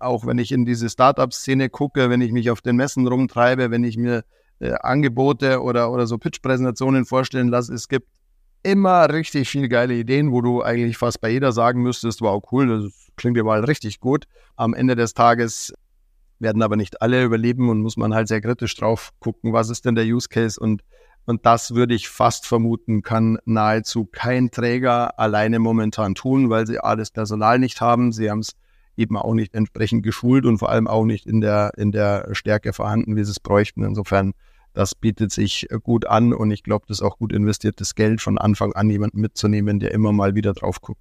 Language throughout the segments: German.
Auch wenn ich in diese Startup-Szene gucke, wenn ich mich auf den Messen rumtreibe, wenn ich mir äh, Angebote oder, oder so Pitch-Präsentationen vorstellen lasse, es gibt immer richtig viel geile Ideen, wo du eigentlich fast bei jeder sagen müsstest, wow, cool, das klingt ja mal richtig gut. Am Ende des Tages werden aber nicht alle überleben und muss man halt sehr kritisch drauf gucken, was ist denn der Use Case und und das würde ich fast vermuten, kann nahezu kein Träger alleine momentan tun, weil sie alles Personal nicht haben. Sie haben es eben auch nicht entsprechend geschult und vor allem auch nicht in der, in der Stärke vorhanden, wie sie es bräuchten. Insofern, das bietet sich gut an und ich glaube, das ist auch gut investiertes Geld, von Anfang an jemanden mitzunehmen, der immer mal wieder drauf guckt.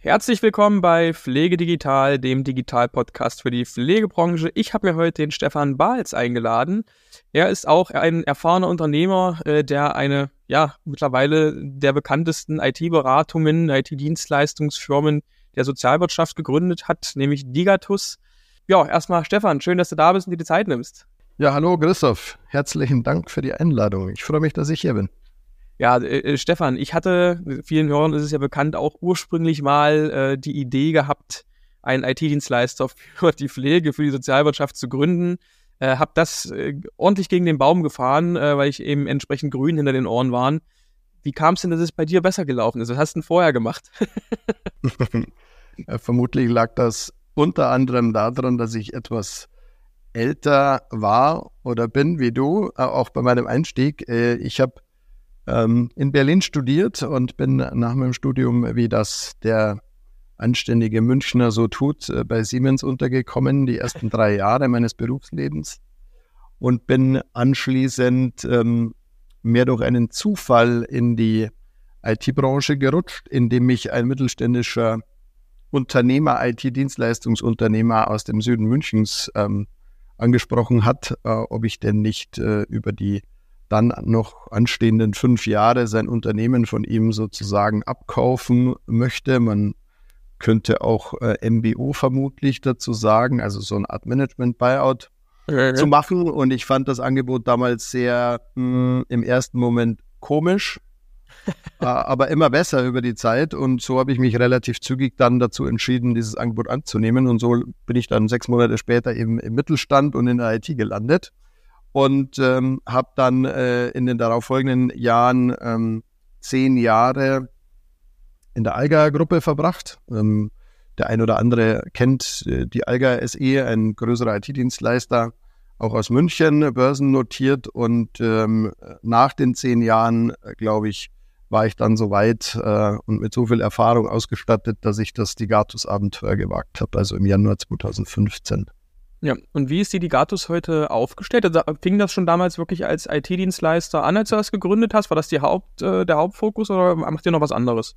Herzlich willkommen bei Pflege Digital, dem Digital-Podcast für die Pflegebranche. Ich habe mir heute den Stefan Bahls eingeladen. Er ist auch ein erfahrener Unternehmer, äh, der eine, ja, mittlerweile der bekanntesten IT-Beratungen, IT-Dienstleistungsfirmen der Sozialwirtschaft gegründet hat, nämlich Digatus. Ja, erstmal Stefan, schön, dass du da bist und dir die Zeit nimmst. Ja, hallo Christoph. Herzlichen Dank für die Einladung. Ich freue mich, dass ich hier bin. Ja, äh, äh, Stefan, ich hatte, vielen Hörern ist es ja bekannt, auch ursprünglich mal äh, die Idee gehabt, einen IT-Dienstleister für die Pflege, für die Sozialwirtschaft zu gründen. Äh, habe das äh, ordentlich gegen den Baum gefahren, äh, weil ich eben entsprechend grün hinter den Ohren waren. Wie kam es denn, dass es bei dir besser gelaufen ist? Was hast du denn vorher gemacht? Vermutlich lag das unter anderem daran, dass ich etwas älter war oder bin wie du, äh, auch bei meinem Einstieg. Ich habe ähm, in Berlin studiert und bin nach meinem Studium, wie das der anständige Münchner so tut, äh, bei Siemens untergekommen, die ersten drei Jahre meines Berufslebens und bin anschließend ähm, mehr durch einen Zufall in die IT-Branche gerutscht, indem mich ein mittelständischer Unternehmer, IT-Dienstleistungsunternehmer aus dem Süden Münchens ähm, angesprochen hat, äh, ob ich denn nicht äh, über die dann noch anstehenden fünf Jahre sein Unternehmen von ihm sozusagen abkaufen möchte. Man könnte auch äh, MBO vermutlich dazu sagen, also so eine Art Management-Buyout zu machen. Und ich fand das Angebot damals sehr mh, hm, im ersten Moment komisch, äh, aber immer besser über die Zeit. Und so habe ich mich relativ zügig dann dazu entschieden, dieses Angebot anzunehmen. Und so bin ich dann sechs Monate später eben im Mittelstand und in der IT gelandet und ähm, habe dann äh, in den darauffolgenden Jahren ähm, zehn Jahre in der Alga-Gruppe verbracht. Ähm, der ein oder andere kennt äh, die Alga SE, ein größerer IT-Dienstleister, auch aus München, börsennotiert. Und ähm, nach den zehn Jahren, äh, glaube ich, war ich dann so weit äh, und mit so viel Erfahrung ausgestattet, dass ich das Digatus-Abenteuer gewagt habe, also im Januar 2015. Ja, und wie ist die Digatus heute aufgestellt? Also fing das schon damals wirklich als IT-Dienstleister an, als du das gegründet hast? War das Haupt, äh, der Hauptfokus oder macht ihr noch was anderes?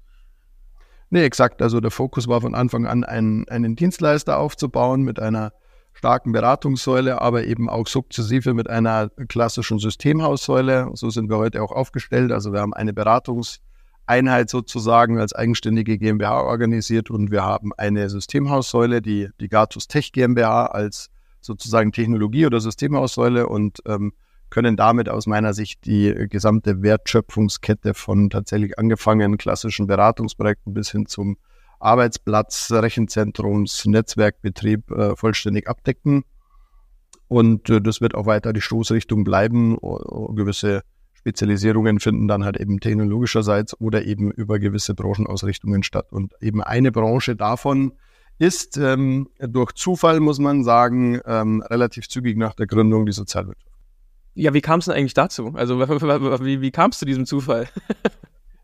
Nee, exakt. Also der Fokus war von Anfang an, einen, einen Dienstleister aufzubauen mit einer starken Beratungssäule, aber eben auch sukzessive mit einer klassischen Systemhaussäule. So sind wir heute auch aufgestellt. Also wir haben eine Beratungseinheit sozusagen als eigenständige GmbH organisiert und wir haben eine Systemhaussäule, die, die Gatus Tech GmbH als sozusagen Technologie- oder Systemhaussäule und ähm, können damit aus meiner Sicht die gesamte Wertschöpfungskette von tatsächlich angefangen klassischen Beratungsprojekten bis hin zum Arbeitsplatz, Rechenzentrums, Netzwerkbetrieb äh, vollständig abdecken. Und äh, das wird auch weiter die Stoßrichtung bleiben. O gewisse Spezialisierungen finden dann halt eben technologischerseits oder eben über gewisse Branchenausrichtungen statt. Und eben eine Branche davon ist ähm, durch Zufall, muss man sagen, ähm, relativ zügig nach der Gründung die Sozialwirtschaft. Ja, wie kam es denn eigentlich dazu? Also wie, wie kam es zu diesem Zufall?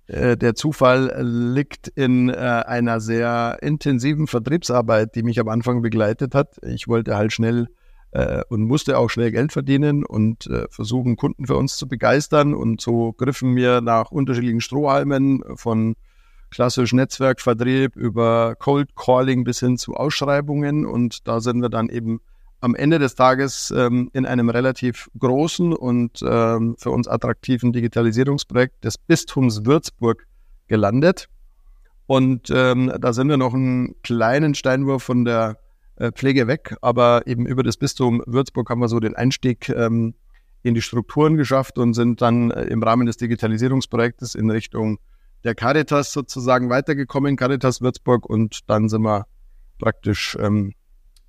Äh, der Zufall liegt in äh, einer sehr intensiven Vertriebsarbeit, die mich am Anfang begleitet hat. Ich wollte halt schnell äh, und musste auch schnell Geld verdienen und äh, versuchen, Kunden für uns zu begeistern. Und so griffen mir nach unterschiedlichen Strohhalmen von klassisch Netzwerkvertrieb über Cold Calling bis hin zu Ausschreibungen. Und da sind wir dann eben am Ende des Tages ähm, in einem relativ großen und ähm, für uns attraktiven Digitalisierungsprojekt des Bistums Würzburg gelandet. Und ähm, da sind wir noch einen kleinen Steinwurf von der äh, Pflege weg, aber eben über das Bistum Würzburg haben wir so den Einstieg ähm, in die Strukturen geschafft und sind dann äh, im Rahmen des Digitalisierungsprojektes in Richtung der Caritas sozusagen weitergekommen, Caritas Würzburg, und dann sind wir praktisch ähm,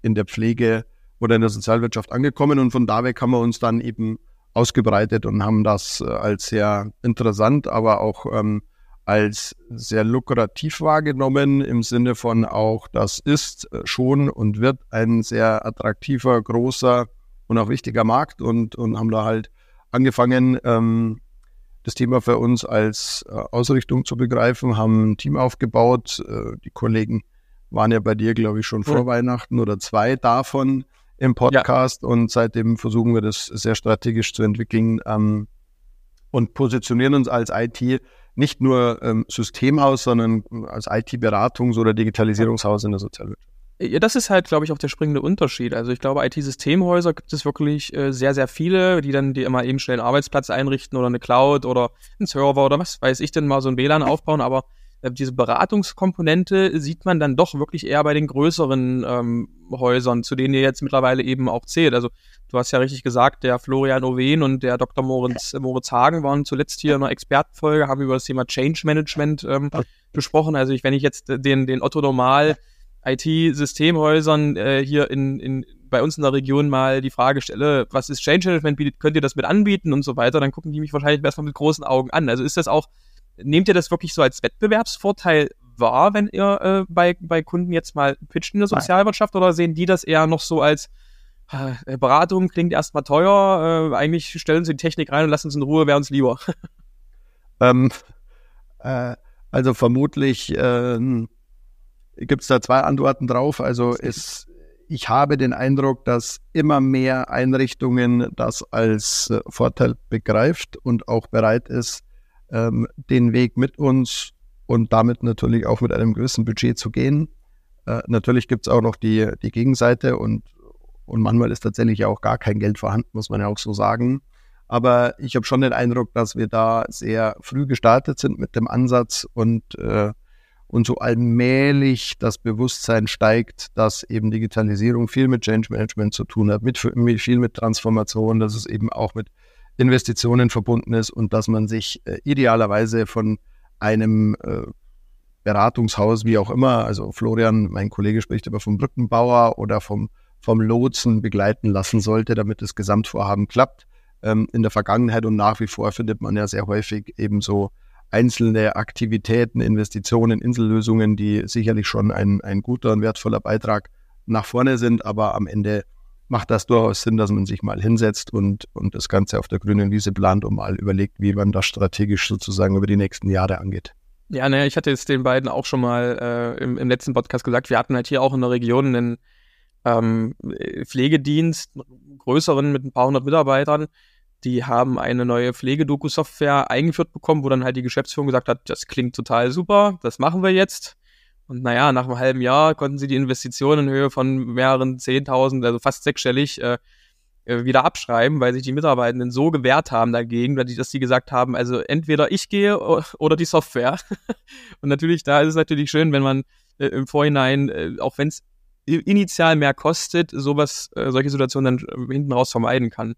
in der Pflege oder in der Sozialwirtschaft angekommen und von da weg haben wir uns dann eben ausgebreitet und haben das äh, als sehr interessant, aber auch ähm, als sehr lukrativ wahrgenommen, im Sinne von auch, das ist äh, schon und wird ein sehr attraktiver, großer und auch wichtiger Markt und, und haben da halt angefangen, ähm, das Thema für uns als äh, Ausrichtung zu begreifen, haben ein Team aufgebaut. Äh, die Kollegen waren ja bei dir, glaube ich, schon vor ja. Weihnachten oder zwei davon im Podcast ja. und seitdem versuchen wir das sehr strategisch zu entwickeln ähm, und positionieren uns als IT nicht nur ähm, Systemhaus, sondern als IT-Beratungs- oder Digitalisierungshaus in der Sozialwirtschaft. Ja, das ist halt, glaube ich, auch der springende Unterschied. Also ich glaube, IT-Systemhäuser gibt es wirklich äh, sehr, sehr viele, die dann die immer eben schnell einen Arbeitsplatz einrichten oder eine Cloud oder einen Server oder was weiß ich denn mal so ein WLAN aufbauen, aber diese Beratungskomponente sieht man dann doch wirklich eher bei den größeren ähm, Häusern, zu denen ihr jetzt mittlerweile eben auch zählt. Also du hast ja richtig gesagt, der Florian Owen und der Dr. Moritz, Moritz Hagen waren zuletzt hier in einer Expertenfolge, haben über das Thema Change Management ähm, besprochen. Also ich, wenn ich jetzt den, den Otto Normal IT-Systemhäusern äh, hier in, in, bei uns in der Region mal die Frage stelle, was ist Change Management, könnt ihr das mit anbieten und so weiter, dann gucken die mich wahrscheinlich erstmal mit großen Augen an. Also ist das auch, nehmt ihr das wirklich so als Wettbewerbsvorteil wahr, wenn ihr äh, bei, bei Kunden jetzt mal pitcht in der Sozialwirtschaft oder sehen die das eher noch so als äh, Beratung klingt erstmal teuer, äh, eigentlich stellen sie die Technik rein und lassen uns in Ruhe, wäre uns lieber. ähm, äh, also vermutlich ähm, gibt es da zwei Antworten drauf. Also es, ich habe den Eindruck, dass immer mehr Einrichtungen das als äh, Vorteil begreift und auch bereit ist, ähm, den Weg mit uns und damit natürlich auch mit einem gewissen Budget zu gehen. Äh, natürlich gibt es auch noch die, die Gegenseite und, und manchmal ist tatsächlich auch gar kein Geld vorhanden, muss man ja auch so sagen. Aber ich habe schon den Eindruck, dass wir da sehr früh gestartet sind mit dem Ansatz und äh, und so allmählich das Bewusstsein steigt, dass eben Digitalisierung viel mit Change Management zu tun hat, mit, mit viel mit Transformation, dass es eben auch mit Investitionen verbunden ist und dass man sich äh, idealerweise von einem äh, Beratungshaus, wie auch immer, also Florian, mein Kollege spricht aber vom Brückenbauer oder vom, vom Lotsen begleiten lassen sollte, damit das Gesamtvorhaben klappt. Ähm, in der Vergangenheit und nach wie vor findet man ja sehr häufig eben so einzelne Aktivitäten, Investitionen, Insellösungen, die sicherlich schon ein, ein guter und wertvoller Beitrag nach vorne sind, aber am Ende macht das durchaus Sinn, dass man sich mal hinsetzt und, und das Ganze auf der grünen Wiese plant und mal überlegt, wie man das strategisch sozusagen über die nächsten Jahre angeht. Ja, ne, ich hatte es den beiden auch schon mal äh, im, im letzten Podcast gesagt, wir hatten halt hier auch in der Region einen ähm, Pflegedienst, größeren mit ein paar hundert Mitarbeitern, die haben eine neue Pflegedoku-Software eingeführt bekommen, wo dann halt die Geschäftsführung gesagt hat, das klingt total super, das machen wir jetzt. Und naja, nach einem halben Jahr konnten sie die Investitionen in Höhe von mehreren Zehntausend, also fast sechsstellig, äh, äh wieder abschreiben, weil sich die Mitarbeitenden so gewehrt haben dagegen, dass die gesagt haben, also entweder ich gehe oder die Software. und natürlich, da ist es natürlich schön, wenn man äh, im Vorhinein, äh, auch wenn es initial mehr kostet, sowas, äh, solche Situationen dann äh, hinten raus vermeiden kann.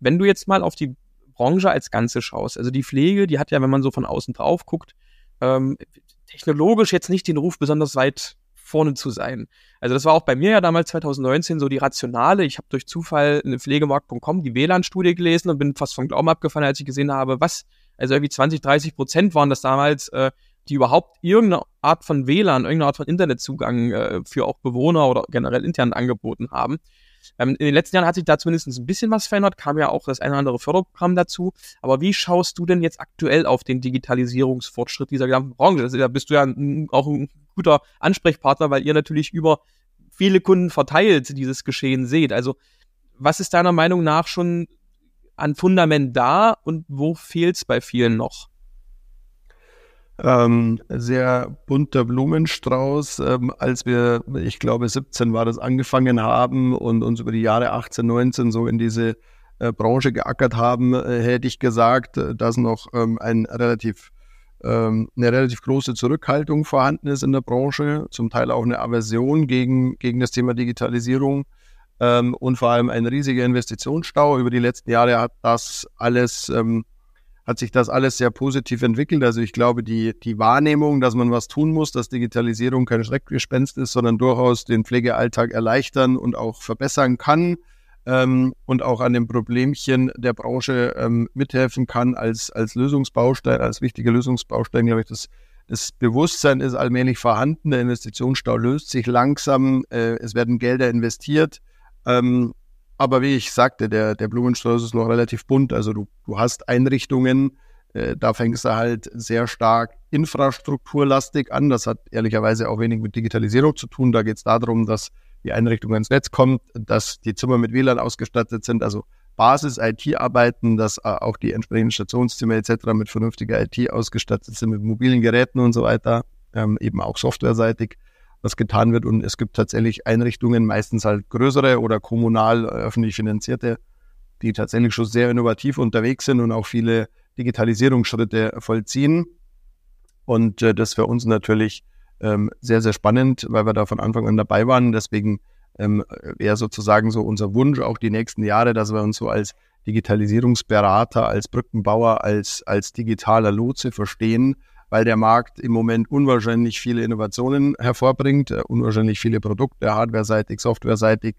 Wenn du jetzt mal auf die Branche als Ganze schaust, also die Pflege, die hat ja, wenn man so von außen drauf guckt, ähm, technologisch jetzt nicht den Ruf besonders weit vorne zu sein. Also das war auch bei mir ja damals 2019 so die Rationale. Ich habe durch Zufall eine Pflegemarkt.com die WLAN-Studie gelesen und bin fast vom Glauben abgefallen, als ich gesehen habe, was, also irgendwie 20, 30 Prozent waren das damals, äh, die überhaupt irgendeine Art von WLAN, irgendeine Art von Internetzugang äh, für auch Bewohner oder generell intern angeboten haben. Ähm, in den letzten Jahren hat sich da zumindest ein bisschen was verändert, kam ja auch das eine oder andere Förderprogramm dazu. Aber wie schaust du denn jetzt aktuell auf den Digitalisierungsfortschritt dieser gesamten Branche? Da bist du ja ein, auch ein guter Ansprechpartner, weil ihr natürlich über viele Kunden verteilt dieses Geschehen seht. Also was ist deiner Meinung nach schon an Fundament da und wo fehlt es bei vielen noch? Ähm, sehr bunter Blumenstrauß. Ähm, als wir, ich glaube 17 war das, angefangen haben und uns über die Jahre 18, 19 so in diese äh, Branche geackert haben, äh, hätte ich gesagt, äh, dass noch ähm, ein relativ ähm, eine relativ große Zurückhaltung vorhanden ist in der Branche, zum Teil auch eine Aversion gegen, gegen das Thema Digitalisierung. ähm, und vor allem ein riesiger Investitionsstau. Über die letzten Jahre hat das alles, ähm, hat sich das alles sehr positiv entwickelt. Also ich glaube, die, die Wahrnehmung, dass man was tun muss, dass Digitalisierung kein Schreckgespenst ist, sondern durchaus den Pflegealltag erleichtern und auch verbessern kann ähm, und auch an dem Problemchen der Branche ähm, mithelfen kann als, als Lösungsbaustein, als wichtiger Lösungsbaustein, glaube ich, das das Bewusstsein ist allmählich vorhanden, der Investitionsstau löst sich langsam, äh, es werden Gelder investiert. Ähm, aber wie ich sagte, der, der Blumenstrauß ist noch relativ bunt. Also du, du hast Einrichtungen, äh, da fängst du halt sehr stark infrastrukturlastig an. Das hat ehrlicherweise auch wenig mit Digitalisierung zu tun. Da geht es darum, dass die Einrichtung ins Netz kommt, dass die Zimmer mit WLAN ausgestattet sind. Also Basis-IT-Arbeiten, dass äh, auch die entsprechenden Stationszimmer etc. mit vernünftiger IT ausgestattet sind, mit mobilen Geräten und so weiter, ähm, eben auch softwareseitig was getan wird. Und es gibt tatsächlich Einrichtungen, meistens halt größere oder kommunal äh, öffentlich finanzierte, die tatsächlich schon sehr innovativ unterwegs sind und auch viele Digitalisierungsschritte vollziehen. Und äh, das für uns natürlich ähm, sehr, sehr spannend, weil wir da von Anfang an dabei waren. Deswegen ähm, wäre sozusagen so unser Wunsch auch die nächsten Jahre, dass wir uns so als Digitalisierungsberater, als Brückenbauer, als, als digitaler Lotse verstehen, weil der Markt im Moment unwahrscheinlich viele Innovationen hervorbringt, äh, unwahrscheinlich viele Produkte, hardware-seitig, software-seitig.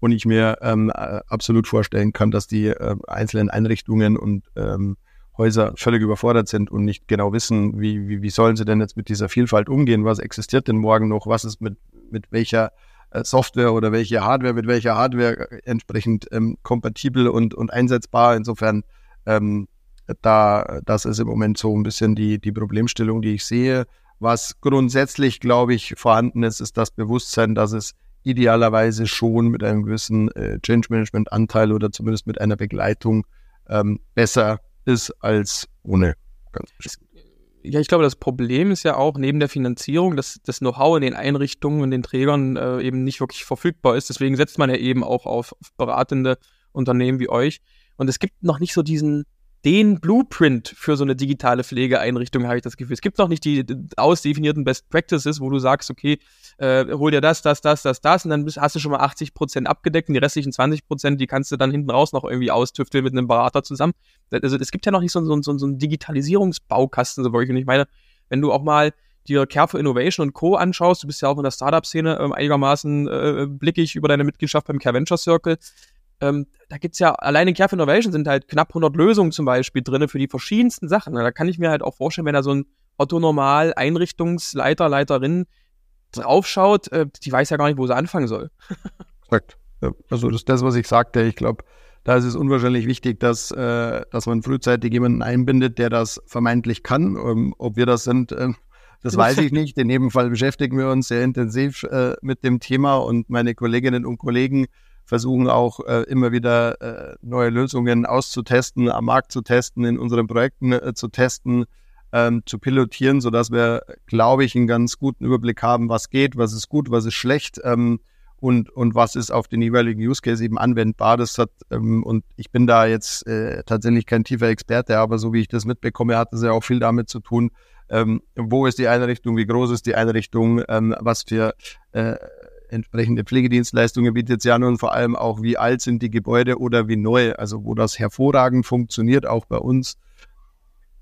Und ich mir ähm, äh, absolut vorstellen kann, dass die äh, einzelnen Einrichtungen und ähm, Häuser völlig überfordert sind und nicht genau wissen, wie, wie, wie sollen sie denn jetzt mit dieser Vielfalt umgehen, was existiert denn morgen noch, was ist mit, mit welcher äh, Software oder welche Hardware mit welcher Hardware äh, entsprechend ähm, kompatibel und, und einsetzbar. Insofern, ähm, da, das ist im Moment so ein bisschen die, die Problemstellung, die ich sehe. Was grundsätzlich, glaube ich, vorhanden ist, ist das Bewusstsein, dass es idealerweise schon mit einem gewissen äh, Change Management Anteil oder zumindest mit einer Begleitung ähm, besser ist als ohne. Ganz ja, ich glaube, das Problem ist ja auch neben der Finanzierung, dass das Know-how in den Einrichtungen und den Trägern äh, eben nicht wirklich verfügbar ist. Deswegen setzt man ja eben auch auf, auf beratende Unternehmen wie euch. Und es gibt noch nicht so diesen, den Blueprint für so eine digitale Pflegeeinrichtung, habe ich das Gefühl. Es gibt noch nicht die ausdefinierten Best Practices, wo du sagst, okay, äh, hol dir das, das, das, das, das und dann hast du schon mal 80 Prozent abgedeckt und die restlichen 20 Prozent, die kannst du dann hinten raus noch irgendwie austüfteln mit einem Berater zusammen. Also es gibt ja noch nicht so, so, so, so einen Digitalisierungsbaukasten, so wirklich. Und ich meine, wenn du auch mal dir Care for Innovation und Co. anschaust, du bist ja auch in der Startup-Szene ähm, einigermaßen äh, blickig über deine Mitgliedschaft beim Care Venture Circle ähm, da gibt's ja, alleine in Care for Innovation sind halt knapp 100 Lösungen zum Beispiel drinne für die verschiedensten Sachen. Da kann ich mir halt auch vorstellen, wenn da so ein Otto-Normal Einrichtungsleiter, Leiterin draufschaut, äh, die weiß ja gar nicht, wo sie anfangen soll. Exakt. Also das ist das, was ich sagte. Ich glaube, da ist es unwahrscheinlich wichtig, dass, äh, dass man frühzeitig jemanden einbindet, der das vermeintlich kann. Ähm, ob wir das sind, äh, das weiß ich nicht. In jedem Fall beschäftigen wir uns sehr intensiv äh, mit dem Thema und meine Kolleginnen und Kollegen versuchen auch äh, immer wieder äh, neue Lösungen auszutesten, am Markt zu testen, in unseren Projekten äh, zu testen, ähm, zu pilotieren, so dass wir, glaube ich, einen ganz guten Überblick haben, was geht, was ist gut, was ist schlecht ähm, und, und was ist auf den jeweiligen Use Case eben anwendbar. Das hat, ähm, und ich bin da jetzt äh, tatsächlich kein tiefer Experte, aber so wie ich das mitbekomme, hat es ja auch viel damit zu tun, ähm, wo ist die Einrichtung, wie groß ist die Einrichtung, ähm, was für äh, entsprechende Pflegedienstleistungen bietet es ja nun vor allem auch, wie alt sind die Gebäude oder wie neu, also wo das hervorragend funktioniert, auch bei uns.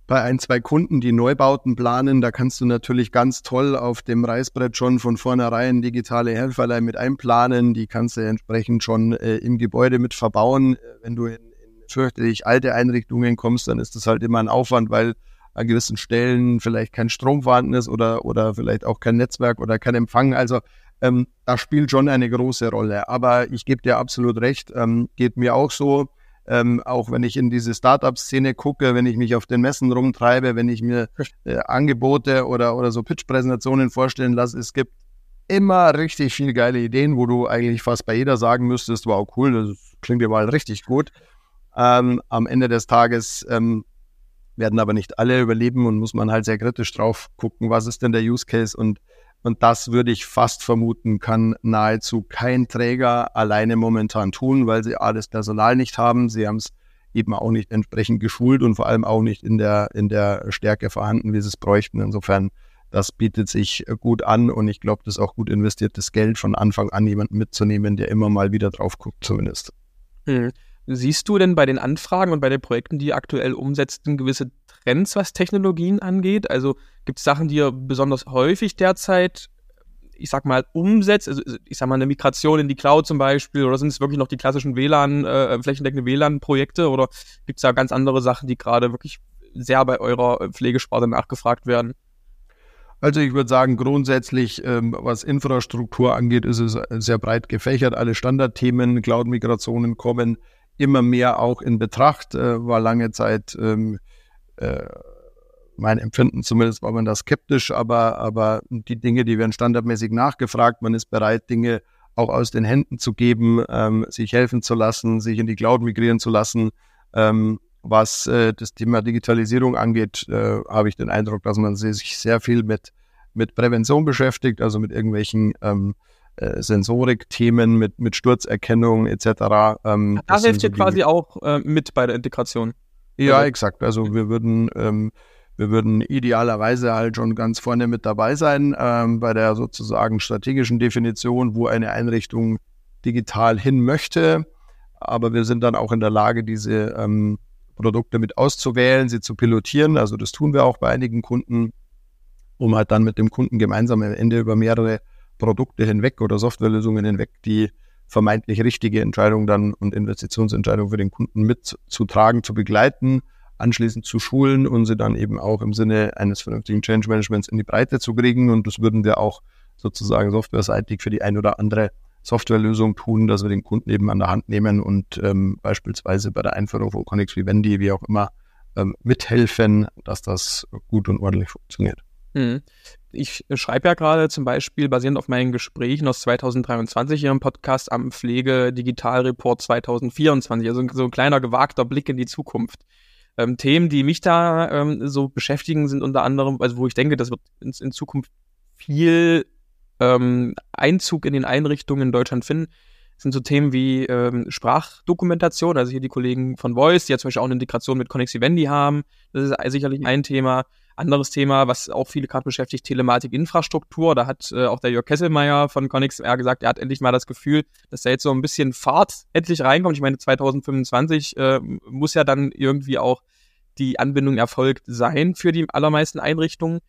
Bei ein, zwei Kunden, die Neubauten planen, da kannst du natürlich ganz toll auf dem Reißbrett schon von vornherein digitale Helferlei mit einplanen. Die kannst du entsprechend schon äh, im Gebäude mit verbauen. Wenn du in, in fürchterlich alte Einrichtungen kommst, dann ist das halt immer ein Aufwand, weil an gewissen Stellen vielleicht kein Strom vorhanden ist oder, oder vielleicht auch kein Netzwerk oder kein Empfang. Also ähm, das spielt schon eine große Rolle. Aber ich gebe dir absolut recht, ähm, geht mir auch so. Ähm, auch wenn ich in diese Startup-Szene gucke, wenn ich mich auf den Messen rumtreibe, wenn ich mir äh, Angebote oder, oder so Pitch-Präsentationen vorstellen lasse, es gibt immer richtig viel geile Ideen, wo du eigentlich fast bei jeder sagen müsstest, wow, cool, das klingt ja mal richtig gut. Ähm, am Ende des Tages ähm, werden aber nicht alle überleben und muss man halt sehr kritisch drauf gucken, was ist denn der Use Case und und das würde ich fast vermuten, kann nahezu kein Träger alleine momentan tun, weil sie alles Personal nicht haben. Sie haben es eben auch nicht entsprechend geschult und vor allem auch nicht in der, in der Stärke vorhanden, wie sie es bräuchten. Insofern das bietet sich gut an und ich glaube, das ist auch gut investiertes Geld von Anfang an jemanden mitzunehmen, der immer mal wieder drauf guckt zumindest. Hm. Siehst du denn bei den Anfragen und bei den Projekten, die ihr aktuell umsetzt, gewisse Trends, was Technologien angeht? Also gibt es Sachen, die ihr besonders häufig derzeit, ich sag mal, umsetzt? Also ich sag mal, eine Migration in die Cloud zum Beispiel oder sind es wirklich noch die klassischen WLAN, äh, flächendeckende WLAN-Projekte oder gibt es da ganz andere Sachen, die gerade wirklich sehr bei eurer Pflegesparte nachgefragt werden? Also ich würde sagen, grundsätzlich, ähm, was Infrastruktur angeht, ist es sehr breit gefächert. Alle Standardthemen, Cloud-Migrationen kommen immer mehr auch in Betracht. Äh, war lange Zeit ähm, äh, mein Empfinden zumindest war man da skeptisch, aber, aber die Dinge, die werden standardmäßig nachgefragt. Man ist bereit, Dinge auch aus den Händen zu geben, ähm, sich helfen zu lassen, sich in die Cloud migrieren zu lassen. Ähm, was äh, das Thema Digitalisierung angeht, äh, habe ich den Eindruck, dass man sich sehr viel mit, mit Prävention beschäftigt, also mit irgendwelchen ähm, äh, Sensorik-Themen, mit, mit Sturzerkennung etc. Ähm, da hilft ihr so quasi auch äh, mit bei der Integration. Ja, also. exakt. Also wir würden ähm, wir würden idealerweise halt schon ganz vorne mit dabei sein ähm, bei der sozusagen strategischen Definition, wo eine Einrichtung digital hin möchte. Aber wir sind dann auch in der Lage, diese ähm, Produkte mit auszuwählen, sie zu pilotieren. Also das tun wir auch bei einigen Kunden, um halt dann mit dem Kunden gemeinsam am Ende über mehrere Produkte hinweg oder Softwarelösungen hinweg die vermeintlich richtige Entscheidung dann und Investitionsentscheidung für den Kunden mitzutragen, zu begleiten, anschließend zu schulen und sie dann eben auch im Sinne eines vernünftigen Change Managements in die Breite zu kriegen. Und das würden wir auch sozusagen softwareseitig für die ein oder andere Softwarelösung tun, dass wir den Kunden eben an der Hand nehmen und ähm, beispielsweise bei der Einführung von Connex Vivendi, wie auch immer, ähm, mithelfen, dass das gut und ordentlich funktioniert. Hm. Ich schreibe ja gerade zum Beispiel basierend auf meinen Gesprächen aus 2023 hier im Podcast am Pflege Digital Report 2024, also so ein kleiner gewagter Blick in die Zukunft. Ähm, Themen, die mich da ähm, so beschäftigen, sind unter anderem, also wo ich denke, das wird in, in Zukunft viel ähm, Einzug in den Einrichtungen in Deutschland finden, sind so Themen wie ähm, Sprachdokumentation, also hier die Kollegen von Voice, die ja zum Beispiel auch eine Integration mit Connex Vivendi haben. Das ist sicherlich ein Thema. Anderes Thema, was auch viele gerade beschäftigt, Telematik-Infrastruktur. Da hat äh, auch der Jörg Kesselmeier von ConnexR gesagt, er hat endlich mal das Gefühl, dass da jetzt so ein bisschen Fahrt endlich reinkommt. Ich meine, 2025 äh, muss ja dann irgendwie auch die Anbindung erfolgt sein für die allermeisten Einrichtungen.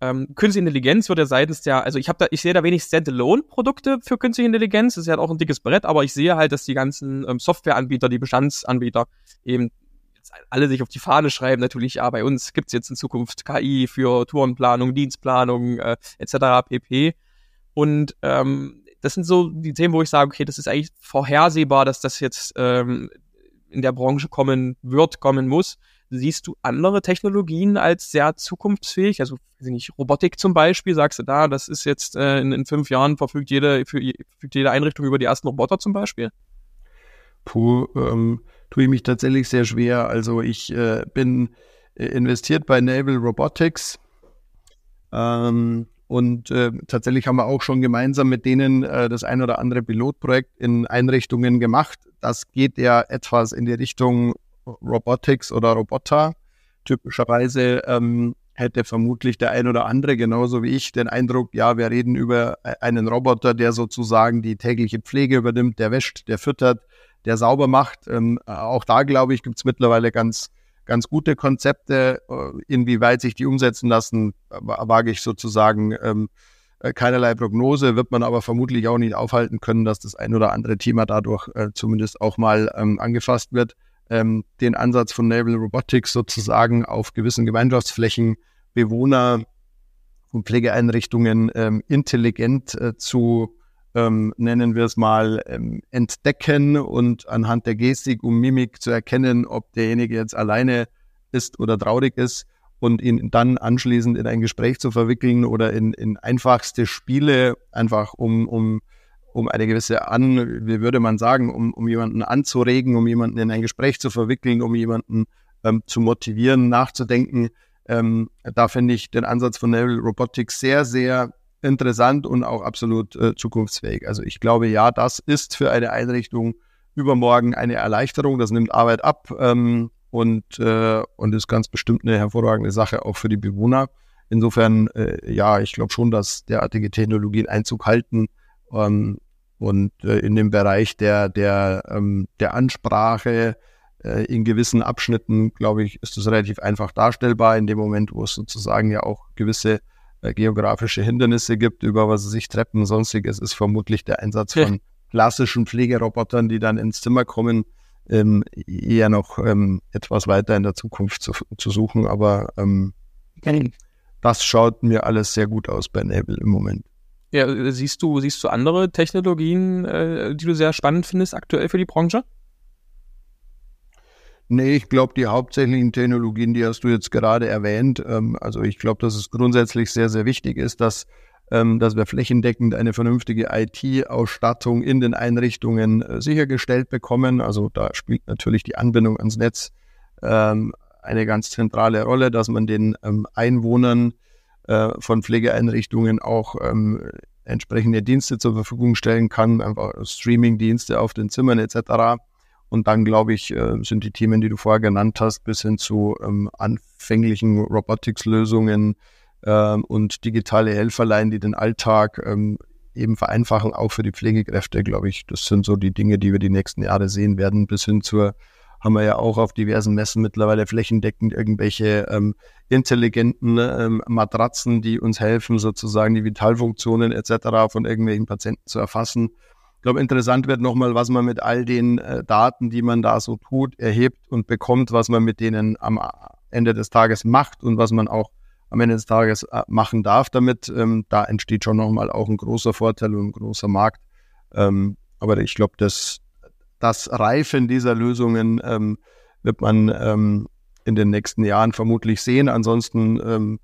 Ähm, Künstliche Intelligenz wird ja seitens der, also ich habe da, ich sehe da wenig Standalone-Produkte für künstliche Intelligenz, das ist ja auch ein dickes Brett, aber ich sehe halt, dass die ganzen ähm, Softwareanbieter, die Bestandsanbieter eben alle sich auf die Fahne schreiben, natürlich, ja, bei uns gibt's jetzt in Zukunft KI für Tourenplanung, Dienstplanung äh, etc. pp. Und ähm, das sind so die Themen, wo ich sage, okay, das ist eigentlich vorhersehbar, dass das jetzt ähm, in der Branche kommen wird, kommen muss. Siehst du andere Technologien als sehr zukunftsfähig? Also, weiß ich nicht, Robotik zum Beispiel, sagst du da, das ist jetzt äh, in, in fünf Jahren verfügt jede, für, verfügt jede Einrichtung über die ersten Roboter zum Beispiel? Puh, ähm, tue ich mich tatsächlich sehr schwer. Also ich äh, bin äh, investiert bei Naval Robotics. Ähm, und äh, tatsächlich haben wir auch schon gemeinsam mit denen äh, das ein oder andere Pilotprojekt in Einrichtungen gemacht. Das geht ja etwas in die Richtung Robotics oder Roboter. Typischerweise ähm, hätte vermutlich der ein oder andere, genauso wie ich, den Eindruck, ja, wir reden über e-, einen Roboter, der sozusagen die tägliche Pflege übernimmt, der wäscht, der füttert, der sauber macht. Ähm, auch da, glaube ich, gibt es mittlerweile ganz, ganz gute Konzepte. Äh, inwieweit sich die umsetzen lassen, wage ich sozusagen ähm, äh, keinerlei Prognose, wird man aber vermutlich auch nicht aufhalten können, dass das ein oder andere Thema dadurch äh, zumindest auch mal ähm, angefasst wird. Ähm, den Ansatz von Naval Robotics sozusagen auf gewissen Gemeinschaftsflächen Bewohner und Pflegeeinrichtungen ähm, intelligent äh, zu ähm, nennen wir es mal, ähm, entdecken und anhand der Gestik und Mimik zu erkennen, ob derjenige jetzt alleine ist oder traurig ist und ihn dann anschließend in ein Gespräch zu verwickeln oder in, in einfachste Spiele, einfach um, um, um eine gewisse An, wie würde man sagen, um, um jemanden anzuregen, um jemanden in ein Gespräch zu verwickeln, um jemanden ähm, zu motivieren, nachzudenken. Ähm, da finde ich den Ansatz von Naval Robotics sehr, sehr interessant und auch absolut äh, zukunftsfähig. Also ich glaube, ja, das ist für eine Einrichtung übermorgen eine Erleichterung. Das nimmt Arbeit ab ähm, und, äh, und ist ganz bestimmt eine hervorragende Sache auch für die Bewohner. insofern, äh, ja, ich glaube schon, dass derartige Technologien Einzug halten. Ähm, und äh, in dem Bereich der, der, ähm, der Ansprache äh, in gewissen Abschnitten, glaube ich, ist das relativ einfach darstellbar. In dem Moment, wo es sozusagen ja auch gewisse äh, geografische Hindernisse gibt, über was sich Treppen, sonstiges, ist vermutlich der Einsatz von klassischen Pflegerobotern, die dann ins Zimmer kommen, ähm, eher noch ähm, etwas weiter in der Zukunft zu, zu suchen. Aber ähm, das schaut mir alles sehr gut aus bei Nebel im Moment. Ja, siehst du, siehst du andere Technologien, äh, die du sehr spannend findest aktuell für die Branche? Nee, ich glaube, die hauptsächlichen Technologien, die hast du jetzt gerade erwähnt. Ähm, also ich glaube, dass es grundsätzlich sehr, sehr wichtig ist, dass, ähm, dass wir flächendeckend eine vernünftige IT-Ausstattung in den Einrichtungen äh, sichergestellt bekommen. Also da spielt natürlich die Anbindung ans Netz ähm, eine ganz zentrale Rolle, dass man den ähm, Einwohnern äh, von Pflegeeinrichtungen auch ähm, entsprechende Dienste zur Verfügung stellen kann, einfach Streaming-Dienste auf den Zimmern etc. Und dann, glaube ich, äh, sind die Themen, die du vorher genannt hast, bis hin zu ähm, anfänglichen Robotics-Lösungen ähm, und digitale Helferlein, die den Alltag ähm, eben vereinfachen, auch für die Pflegekräfte, glaube ich. Das sind so die Dinge, die wir die nächsten Jahre sehen werden, bis hin zur haben wir ja auch auf diversen Messen mittlerweile flächendeckend irgendwelche ähm, intelligenten ähm, Matratzen, die uns helfen, sozusagen die Vitalfunktionen etc. von irgendwelchen Patienten zu erfassen. Ich glaube, interessant wird nochmal, was man mit all den äh, Daten, die man da so tut, erhebt und bekommt, was man mit denen am Ende des Tages macht und was man auch am Ende des Tages äh, machen darf damit. Ähm, da entsteht schon nochmal auch ein großer Vorteil und ein großer Markt. Ähm, aber ich glaube, das, das Reifen dieser Lösungen ähm, wird man ähm, in den nächsten Jahren vermutlich sehen. Ansonsten ähm,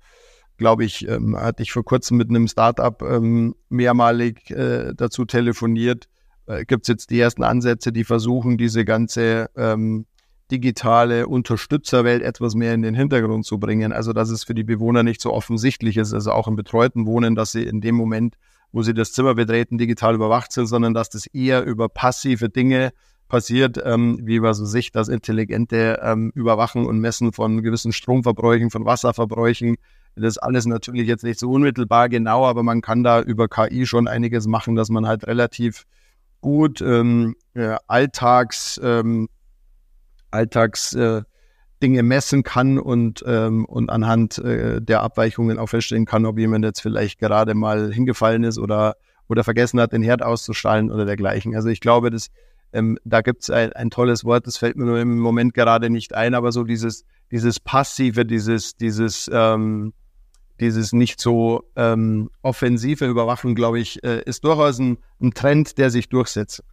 glaube ich, ähm, hatte ich vor kurzem mit einem Startup ähm, mehrmalig äh, dazu telefoniert. Äh, Gibt es jetzt die ersten Ansätze, die versuchen, diese ganze ähm, digitale Unterstützerwelt etwas mehr in den Hintergrund zu bringen. Also dass es für die Bewohner nicht so offensichtlich ist, also auch im betreuten Wohnen, dass sie in dem Moment, wo sie das Zimmer betreten, digital überwacht sind, sondern dass das eher über passive Dinge passiert, ähm, wie was so sich das intelligente ähm, Überwachen und Messen von gewissen Stromverbräuchen, von Wasserverbräuchen, das alles natürlich jetzt nicht so unmittelbar genau, aber man kann da über KI schon einiges machen, dass man halt relativ gut ähm, äh, Alltags, ähm, Alltags äh, Dinge messen kann und, ähm, und anhand äh, der Abweichungen auch feststellen kann, ob jemand jetzt vielleicht gerade mal hingefallen ist oder, oder vergessen hat, den Herd auszustrahlen oder dergleichen. Also ich glaube, das, ähm, da gibt es ein, ein tolles Wort, das fällt mir nur im Moment gerade nicht ein, aber so dieses, dieses Passive, dieses, dieses ähm, dieses nicht so ähm, offensive Überwachen, glaube ich, äh, ist durchaus ein, ein, Trend, der sich durchsetzt.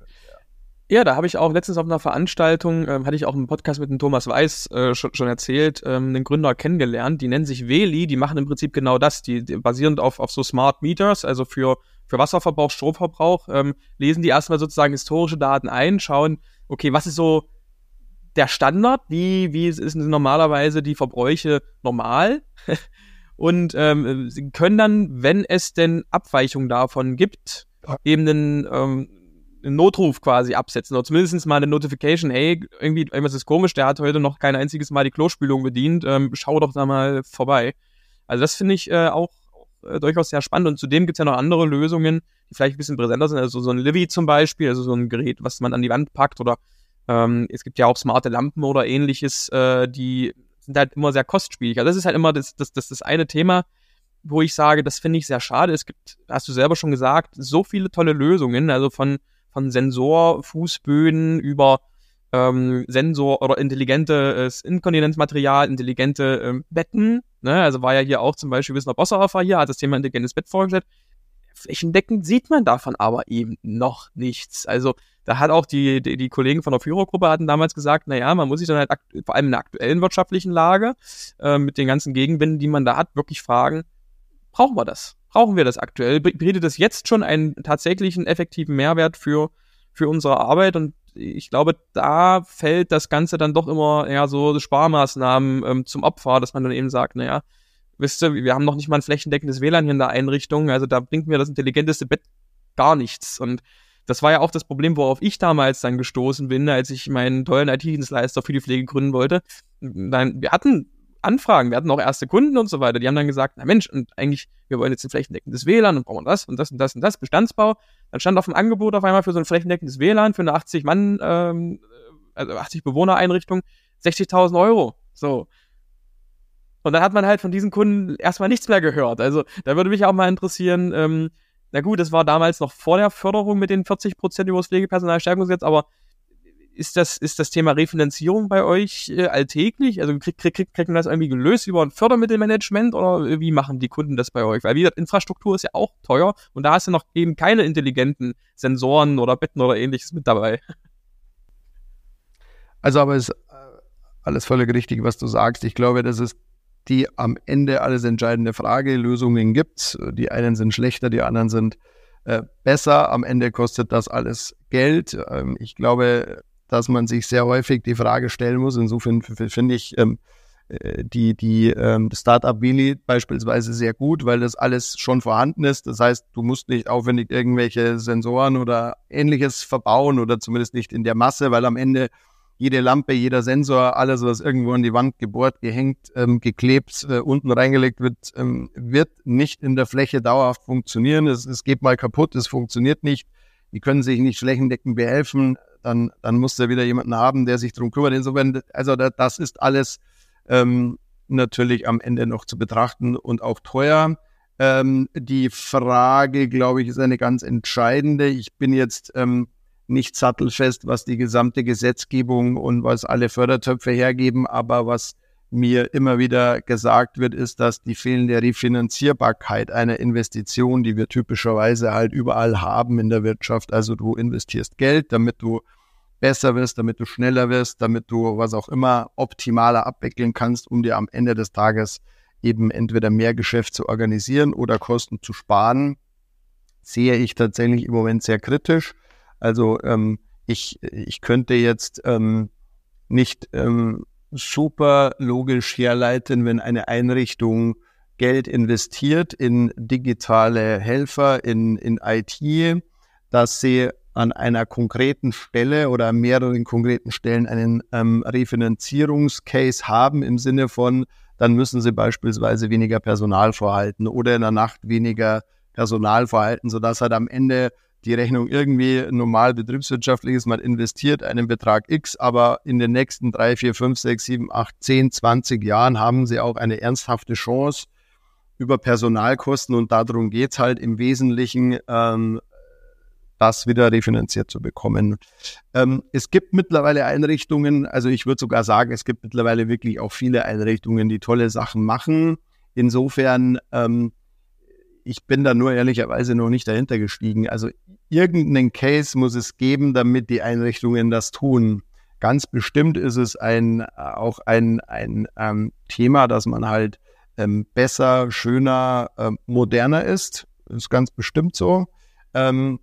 Ja, da habe ich auch letztens auf einer Veranstaltung, ähm, hatte ich auch einen Podcast mit dem Thomas Weiß äh, schon, schon erzählt, ähm, den Gründer kennengelernt. Die nennen sich Weli, die machen im Prinzip genau das. Die, die basierend auf, auf so Smart Meters, also für, für Wasserverbrauch, Stromverbrauch, ähm, lesen die erstmal sozusagen historische Daten ein, schauen, okay, was ist so der Standard? Wie, wie ist normalerweise die Verbräuche normal? und ähm, sie können dann, wenn es denn Abweichungen davon gibt, eben einen, ähm, einen Notruf quasi absetzen oder zumindest mal eine Notification, hey, irgendwie irgendwas ist komisch, der hat heute noch kein einziges Mal die Klospülung bedient, ähm, schau doch da mal vorbei. Also das finde ich äh, auch äh, durchaus sehr spannend. Und zudem gibt es ja noch andere Lösungen, die vielleicht ein bisschen präsenter sind, also so ein Livy zum Beispiel, also so ein Gerät, was man an die Wand packt oder ähm, es gibt ja auch smarte Lampen oder ähnliches, äh, die sind halt immer sehr kostspielig. Also das ist halt immer das, das, das, das eine Thema, wo ich sage, das finde ich sehr schade. Es gibt, hast du selber schon gesagt, so viele tolle Lösungen, also von, von Sensor, Fußböden über ähm, Sensor oder intelligentes Inkontinenzmaterial, intelligente ähm, Betten. Ne? Also war ja hier auch zum Beispiel Wissner Bosserhofer hier, hat das Thema intelligentes Bett vorgestellt. Flächendeckend sieht man davon aber eben noch nichts. Also da hat auch die, die, die Kollegen von der Führergruppe hatten damals gesagt, naja, man muss sich dann halt vor allem in der aktuellen wirtschaftlichen Lage äh, mit den ganzen Gegenwinden, die man da hat, wirklich fragen, brauchen wir das? Brauchen wir das aktuell? Bietet das jetzt schon einen tatsächlichen effektiven Mehrwert für, für unsere Arbeit? Und ich glaube, da fällt das Ganze dann doch immer eher so Sparmaßnahmen ähm, zum Opfer, dass man dann eben sagt, naja, wisst ihr, wir haben noch nicht mal ein flächendeckendes WLAN hier in der Einrichtung, also da bringt mir das intelligenteste Bett gar nichts. Und das war ja auch das Problem, worauf ich damals dann gestoßen bin, als ich meinen tollen IT-Dienstleister für die Pflege gründen wollte. Nein, wir hatten Anfragen. Wir hatten auch erste Kunden und so weiter. Die haben dann gesagt, na Mensch, und eigentlich, wir wollen jetzt ein flächendeckendes WLAN und brauchen das und das und das und das, Bestandsbau. Dann stand auf dem Angebot auf einmal für so ein flächendeckendes WLAN für eine 80 Mann, ähm, also 80 Bewohner-Einrichtung 60.000 Euro. So. Und dann hat man halt von diesen Kunden erstmal nichts mehr gehört. Also da würde mich auch mal interessieren, ähm, na gut, das war damals noch vor der Förderung mit den 40 Prozent über das Pflegepersonalstärkungsgesetz, aber ist das, ist das Thema Refinanzierung bei euch äh, alltäglich? Also kriegt krieg, krieg, man das irgendwie gelöst über ein Fördermittelmanagement oder wie machen die Kunden das bei euch? Weil wie gesagt, Infrastruktur ist ja auch teuer und da hast du noch eben keine intelligenten Sensoren oder Betten oder ähnliches mit dabei. Also aber ist äh, alles völlig richtig, was du sagst. Ich glaube, das ist die am Ende alles entscheidende Frage. Lösungen gibt's. Die einen sind schlechter, die anderen sind äh, besser. Am Ende kostet das alles Geld. Ähm, ich glaube, dass man sich sehr häufig die Frage stellen muss. Insofern finde ich ähm, äh, die, die ähm, Startup Willy beispielsweise sehr gut, weil das alles schon vorhanden ist. Das heißt, du musst nicht aufwendig irgendwelche Sensoren oder ähnliches verbauen oder zumindest nicht in der Masse, weil am Ende jede Lampe, jeder Sensor, alles, was irgendwo an die Wand gebohrt, gehängt, ähm, geklebt, äh, unten reingelegt wird, ähm, wird nicht in der Fläche dauerhaft funktionieren. Es, es geht mal kaputt, es funktioniert nicht. Die können sich nicht flächendeckend behelfen. Dann, dann muss er wieder jemanden haben, der sich darum kümmert. Insofern, also das ist alles ähm, natürlich am Ende noch zu betrachten und auch teuer. Ähm, die Frage, glaube ich, ist eine ganz entscheidende. Ich bin jetzt ähm, nicht sattelfest, was die gesamte Gesetzgebung und was alle Fördertöpfe hergeben, aber was mir immer wieder gesagt wird, ist, dass die fehlende Refinanzierbarkeit einer Investition, die wir typischerweise halt überall haben in der Wirtschaft, also du investierst Geld, damit du besser wirst, damit du schneller wirst, damit du was auch immer optimaler abwickeln kannst, um dir am Ende des Tages eben entweder mehr Geschäft zu organisieren oder Kosten zu sparen, sehe ich tatsächlich im Moment sehr kritisch. Also ähm, ich, ich könnte jetzt ähm, nicht ähm, super logisch herleiten, wenn eine Einrichtung Geld investiert in digitale Helfer, in, in IT, dass sie an einer konkreten Stelle oder an mehreren konkreten Stellen einen ähm, Refinanzierungscase haben im Sinne von, dann müssen sie beispielsweise weniger Personal vorhalten oder in der Nacht weniger Personal vorhalten, sodass halt am Ende die Rechnung irgendwie normal betriebswirtschaftlich ist, man investiert einen Betrag X, aber in den nächsten drei, vier, fünf, sechs, sieben, acht, zehn, zwanzig Jahren haben sie auch eine ernsthafte Chance über Personalkosten und darum geht's halt im Wesentlichen, ähm, das wieder refinanziert zu bekommen. Ähm, es gibt mittlerweile Einrichtungen, also ich würde sogar sagen, es gibt mittlerweile wirklich auch viele Einrichtungen, die tolle Sachen machen. Insofern ähm, ich bin da nur ehrlicherweise noch nicht dahinter gestiegen. Also irgendeinen Case muss es geben, damit die Einrichtungen das tun. Ganz bestimmt ist es ein, auch ein, ein ähm, Thema, dass man halt ähm, besser, schöner, ähm, moderner ist. Ist ganz bestimmt so. Ähm,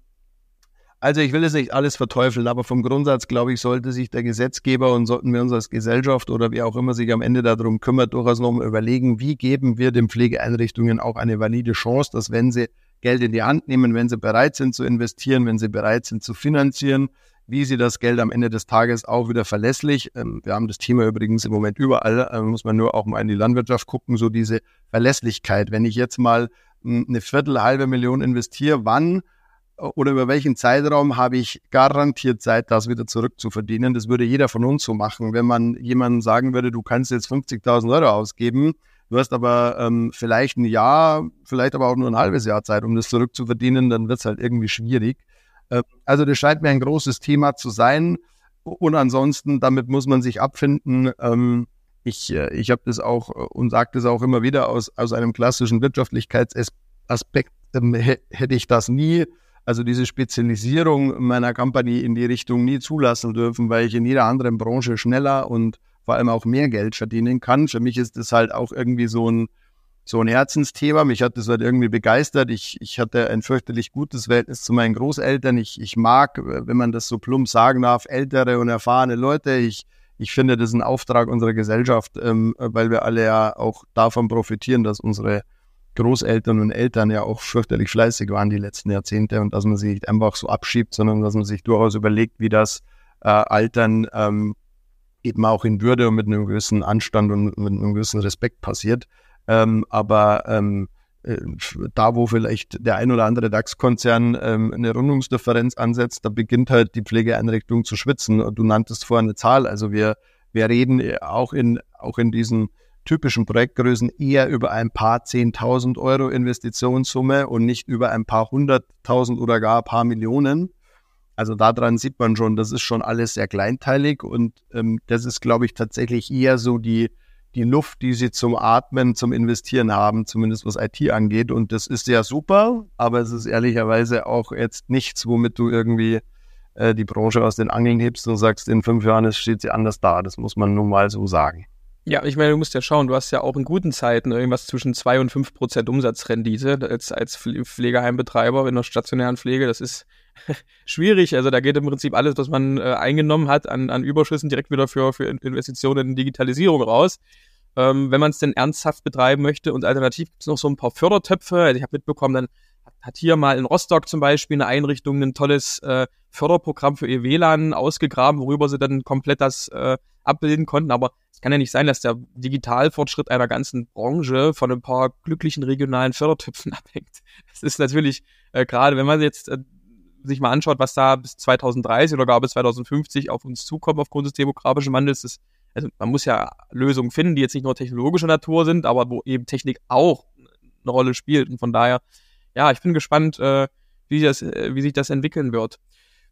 also ich will es nicht alles verteufeln, aber vom Grundsatz, glaube ich, sollte sich der Gesetzgeber und sollten wir uns als Gesellschaft oder wie auch immer sich am Ende darum kümmert, durchaus nochmal überlegen, wie geben wir den Pflegeeinrichtungen auch eine valide Chance, dass wenn sie Geld in die Hand nehmen, wenn sie bereit sind zu investieren, wenn sie bereit sind zu finanzieren, wie sie das Geld am Ende des Tages auch wieder verlässlich, ähm, wir haben das Thema übrigens im Moment überall, äh, muss man nur auch mal in die Landwirtschaft gucken, so diese Verlässlichkeit. Wenn ich jetzt mal hm, eine Viertel, halbe Million investiere, wann oder über welchen Zeitraum habe ich garantiert Zeit, das wieder zurückzuverdienen. Das würde jeder von uns so machen. Wenn man jemandem sagen würde, du kannst jetzt 50.000 Euro ausgeben, du hast aber ähm, vielleicht ein Jahr, vielleicht aber auch nur ein halbes Jahr Zeit, um das zurückzuverdienen, dann wird es halt irgendwie schwierig. Äh, also das scheint mir ein großes Thema zu sein. Und ansonsten, damit muss man sich abfinden. Ähm, ich äh, ich habe das auch äh, und sage das auch immer wieder aus, aus einem klassischen Wirtschaftlichkeitsaspekt, ähm, hätte ich das nie also diese Spezialisierung meiner Company in die Richtung nie zulassen dürfen, weil ich in jeder anderen Branche schneller und vor allem auch mehr Geld verdienen kann. Für mich ist das halt auch irgendwie so ein, so ein Herzensthema. Mich hat das halt irgendwie begeistert. Ich, ich hatte ein fürchterlich gutes Verhältnis zu meinen Großeltern. Ich, ich mag, wenn man das so plump sagen darf, ältere und erfahrene Leute. Ich, ich finde, das ist ein Auftrag unserer Gesellschaft, ähm, weil wir alle ja auch davon profitieren, dass unsere Großeltern und Eltern ja auch fürchterlich fleißig waren die letzten Jahrzehnte und dass man sich nicht einfach so abschiebt, sondern dass man sich durchaus überlegt, wie das äh, Altern ähm, eben auch in Würde und mit einem gewissen Anstand und mit einem gewissen Respekt passiert. Ähm, aber ähm, äh, da, wo vielleicht der ein oder andere DAX-Konzern ähm, eine Rundungsdifferenz ansetzt, da beginnt halt die Pflegeeinrichtung zu schwitzen. Du nanntest vorhin eine Zahl. Also wir, wir reden auch in, auch in diesen typischen Projektgrößen eher über ein paar Zehntausend Euro Investitionssumme und nicht über ein paar hunderttausend oder gar ein paar Millionen. Also daran sieht man schon, das ist schon alles sehr kleinteilig und ähm, das ist, glaube ich, tatsächlich eher so die, die Luft, die sie zum Atmen, zum Investieren haben, zumindest was IT angeht. Und das ist ja super, aber es ist ehrlicherweise auch jetzt nichts, womit du irgendwie äh, die Branche aus den Angeln hebst und sagst, in fünf Jahren steht sie anders da. Das muss man nun mal so sagen. Ja, ich meine, du musst ja schauen, du hast ja auch in guten Zeiten irgendwas zwischen zwei und fünf Prozent Umsatzrendite als, als Pflegeheimbetreiber in der stationären Pflege. Das ist schwierig. Also da geht im Prinzip alles, was man äh, eingenommen hat an, an Überschüssen direkt wieder für, für Investitionen in Digitalisierung raus. Ähm, wenn man es denn ernsthaft betreiben möchte und alternativ gibt es noch so ein paar Fördertöpfe. Also ich habe mitbekommen, dann hat hier mal in Rostock zum Beispiel eine Einrichtung ein tolles äh, Förderprogramm für ihr WLAN ausgegraben, worüber sie dann komplett das äh, abbilden konnten. Aber es kann ja nicht sein, dass der Digitalfortschritt einer ganzen Branche von ein paar glücklichen regionalen Fördertöpfen abhängt. Das ist natürlich äh, gerade, wenn man jetzt äh, sich mal anschaut, was da bis 2030 oder gar bis 2050 auf uns zukommt aufgrund des demografischen Wandels, ist, also man muss ja Lösungen finden, die jetzt nicht nur technologischer Natur sind, aber wo eben Technik auch eine Rolle spielt. Und von daher, ja, ich bin gespannt, äh, wie, das, äh, wie sich das entwickeln wird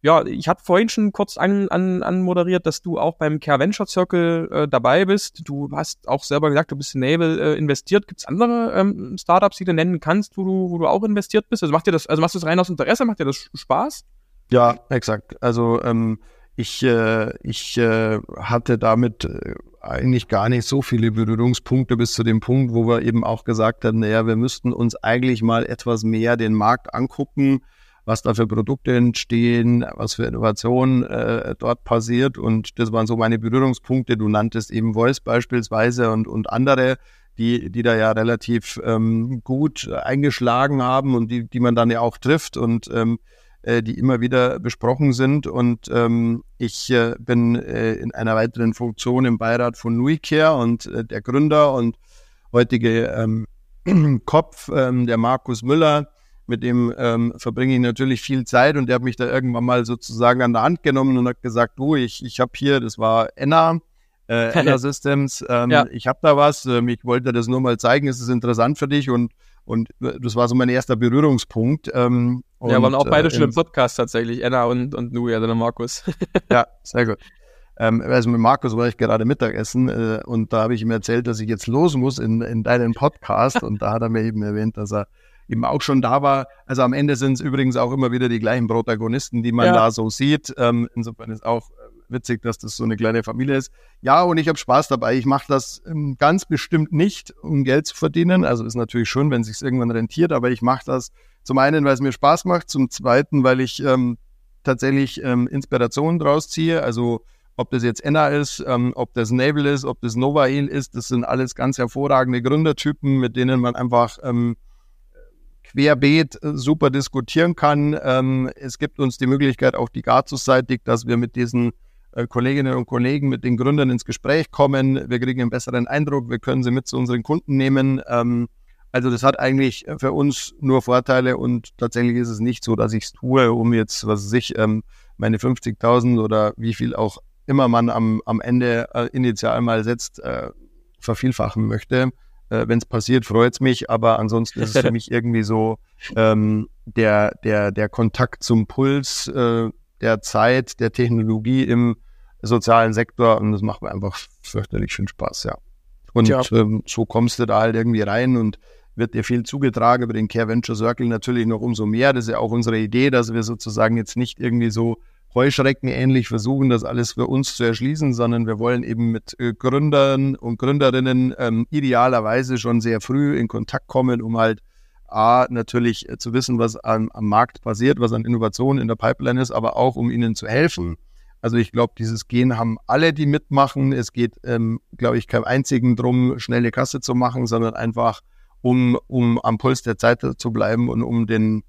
ja, ich hatte vorhin schon kurz an, an, anmoderiert, dass du auch beim Care Venture Circle äh, dabei bist. Du hast auch selber gesagt, du bist in Navel äh, investiert. Gibt es andere ähm, Startups, die du nennen kannst, wo du, wo du auch investiert bist? Also macht dir das, also machst du das rein aus Interesse? Macht dir das Spaß? Ja, exakt. Also ähm, ich, äh, ich äh, hatte damit äh, eigentlich gar nicht so viele Berührungspunkte bis zu dem Punkt, wo wir eben auch gesagt haben, naja, wir müssten uns eigentlich mal etwas mehr den Markt angucken was da für Produkte entstehen, was für Innovationen äh, dort passiert. Und das waren so meine Berührungspunkte. Du nanntest eben Voice beispielsweise und, und andere, die, die da ja relativ ähm, gut eingeschlagen haben und die, die man dann ja auch trifft und ähm, äh, die immer wieder besprochen sind. Und ähm, ich äh, bin äh, in einer weiteren Funktion im Beirat von NuiCare und äh, der Gründer und heutige ähm, Kopf, ähm, der Markus Müller, mit dem ähm, verbringe ich natürlich viel Zeit und der hat mich da irgendwann mal sozusagen an der Hand genommen und hat gesagt, du, ich, ich habe hier, das war Enna, äh, Enna Systems, ähm, ja. ich habe da was, ähm, ich wollte das nur mal zeigen, ist es interessant für dich und und das war so mein erster Berührungspunkt. Ähm, und, ja, waren auch beide äh, schon im Podcast tatsächlich, Enna und, und Nui, also der Markus. ja, sehr gut. Ähm, also mit Markus war ich gerade Mittagessen äh, und da habe ich ihm erzählt, dass ich jetzt los muss in, in deinen Podcast und da hat er mir eben erwähnt, dass er eben auch schon da war. Also am Ende sind es übrigens auch immer wieder die gleichen Protagonisten, die man ja. da so sieht. Ähm, insofern ist auch witzig, dass das so eine kleine Familie ist. Ja, und ich habe Spaß dabei. Ich mache das ähm, ganz bestimmt nicht, um Geld zu verdienen. Also ist natürlich schön, wenn sich irgendwann rentiert, aber ich mache das zum einen, weil es mir Spaß macht, zum zweiten, weil ich ähm, tatsächlich ähm, Inspirationen draus ziehe. Also ob das jetzt Enna ist, ähm, ob das Naval ist, ob das Novail ist, das sind alles ganz hervorragende Gründertypen, mit denen man einfach ähm, querbeet äh, super diskutieren kann. Ähm, es gibt uns die Möglichkeit, auch die Gazus-seitig, dass wir mit diesen Kolleginnen und Kollegen, mit den Gründern ins Gespräch kommen. Wir kriegen einen besseren Eindruck, wir können sie mit zu unseren Kunden nehmen. Ähm, also das hat eigentlich für uns nur Vorteile und tatsächlich ist es nicht so, dass ich es tue, um jetzt, was weiß ich, ähm, meine 50.000 oder wie viel auch immer man am, am Ende äh, initial mal setzt, äh, vervielfachen möchte. Äh, Wenn es passiert, freut es mich, aber ansonsten ist es für mich irgendwie so ähm, der, der, der Kontakt zum Puls äh, der Zeit, der Technologie im sozialen Sektor und das macht mir einfach fürchterlich viel Spaß, ja. Und ja. ähm, so kommst du da halt irgendwie rein und wird dir viel zugetragen über den Care Venture Circle natürlich noch umso mehr. Das ist ja auch unsere Idee, dass wir sozusagen jetzt nicht irgendwie so Heuschrecken ähnlich versuchen, das alles für uns zu erschließen, sondern wir wollen eben mit äh, Gründern und Gründerinnen ähm, idealerweise schon sehr früh in Kontakt kommen, um halt A, natürlich äh, zu wissen, was am, am Markt passiert, was an Innovationen in der Pipeline ist, aber auch um ihnen zu helfen. Also ich glaube, dieses Gehen haben alle, die mitmachen. Es geht, ähm, glaube ich, keinem einzigen drum, schnelle Kasse zu machen, sondern einfach, um, um am Puls der Zeit zu bleiben und um den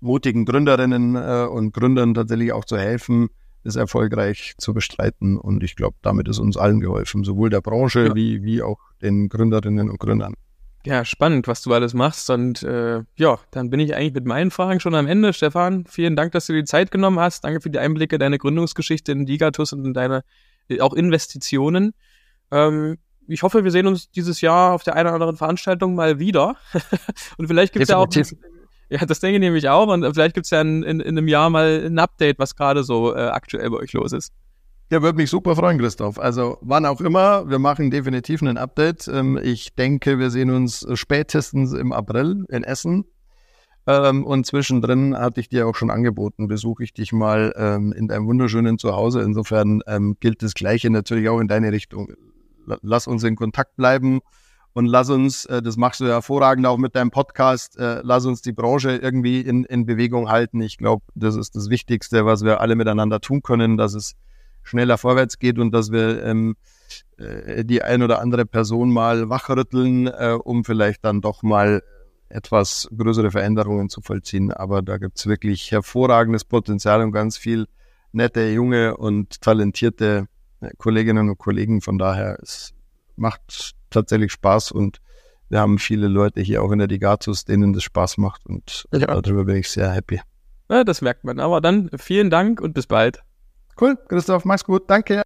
mutigen Gründerinnen äh, und Gründern tatsächlich auch zu helfen, ist erfolgreich zu bestreiten. Und ich glaube, damit ist uns allen geholfen, sowohl der Branche ja. wie, wie auch den Gründerinnen und Gründern. Ja, spannend, was du alles machst. Und äh, ja, dann bin ich eigentlich mit meinen Fragen schon am Ende. Stefan, vielen Dank, dass du dir die Zeit genommen hast. Danke für die Einblicke, deine Gründungsgeschichte in Digatus und in deine äh, auch Investitionen. Ähm, ich hoffe, wir sehen uns dieses Jahr auf der einen oder anderen Veranstaltung mal wieder. und vielleicht gibt es ja auch. Ja, das denke ich nämlich auch. Und vielleicht gibt es ja in, in, in, einem Jahr mal ein Update, was gerade so äh, aktuell bei euch los ist. Ja, würde mich super freuen, Christoph. Also wann auch immer, wir machen definitiv ein Update. Ähm, ich denke, wir sehen uns spätestens im April in Essen. Ähm, und zwischendrin hatte ich dir auch schon angeboten, besuche ich dich mal ähm, in deinem wunderschönen Zuhause. Insofern gilt das Gleiche natürlich auch in deine Richtung lass uns in Kontakt bleiben und lass uns, äh, das machst du ja hervorragend auch mit deinem Podcast, äh, lass uns die Branche irgendwie in, in Bewegung halten. Ich glaube, das ist das Wichtigste, was wir alle miteinander tun können, dass es schneller vorwärts geht und dass wir ähm, äh, die ein oder andere Person mal wachrütteln, äh, um vielleicht dann doch mal etwas größere Veränderungen zu vollziehen. Aber da gibt's wirklich hervorragendes Potenzial und ganz viel nette, junge und talentierte Kolleginnen und Kollegen. Von daher, es macht tatsächlich Spaß und wir haben viele Leute hier auch in der Digatus, denen das Spaß macht und ja. darüber bin ich sehr happy. Ja, das merkt man. Aber dann vielen Dank und bis bald. Cool, Christoph, mach's gut. Danke.